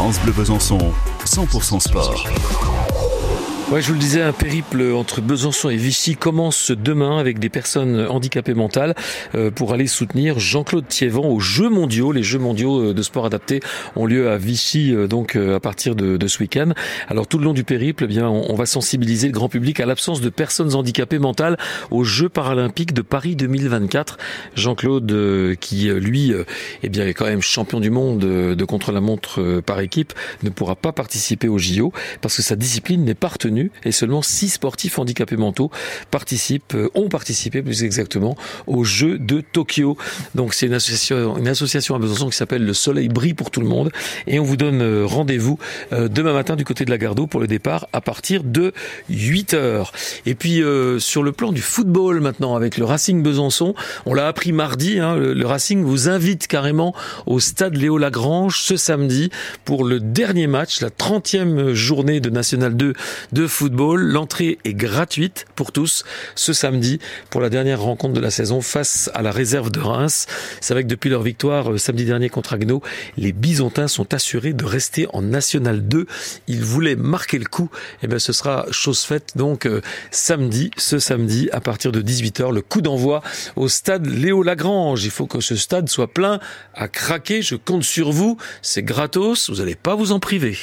France Bleu Besançon, 100% sport. Ouais, je vous le disais, un périple entre Besançon et Vichy commence demain avec des personnes handicapées mentales euh, pour aller soutenir Jean-Claude Thiévan aux Jeux mondiaux. Les Jeux mondiaux euh, de sport adapté ont lieu à Vichy euh, donc à partir de, de ce week-end. Alors tout le long du périple, eh bien, on, va sensibiliser le grand public à l'absence de personnes handicapées mentales aux Jeux paralympiques de Paris 2024. Jean-Claude, qui lui, eh bien, est quand même champion du monde de contre-la-montre par équipe, ne pourra pas participer aux JO parce que sa discipline n'est pas retenue et seulement six sportifs handicapés mentaux participent, euh, ont participé plus exactement aux Jeux de Tokyo. Donc c'est une association, une association à Besançon qui s'appelle Le Soleil brille pour tout le monde et on vous donne euh, rendez-vous euh, demain matin du côté de la Gardeau pour le départ à partir de 8 heures. Et puis sur le plan du football maintenant avec le Racing Besançon, on l'a appris mardi, hein, le, Racing vous invite carrément au stade Léo Lagrange ce samedi pour le dernier match, la 30e journée de National 2 de football. L'entrée est gratuite pour tous ce samedi pour la dernière rencontre de la saison face à la réserve de Reims. C'est vrai que depuis leur victoire euh, samedi dernier contre Agno, les Bisontins sont assurés de rester en National 2. Ils voulaient marquer le coup. Et eh bien, ce sera chose faite donc euh, samedi, ce samedi à partir de 18h, le coup d'envoi au stade Léo Lagrange. Il faut que ce stade soit plein à craquer. Je compte sur vous. C'est gratos. Vous n'allez pas vous en priver.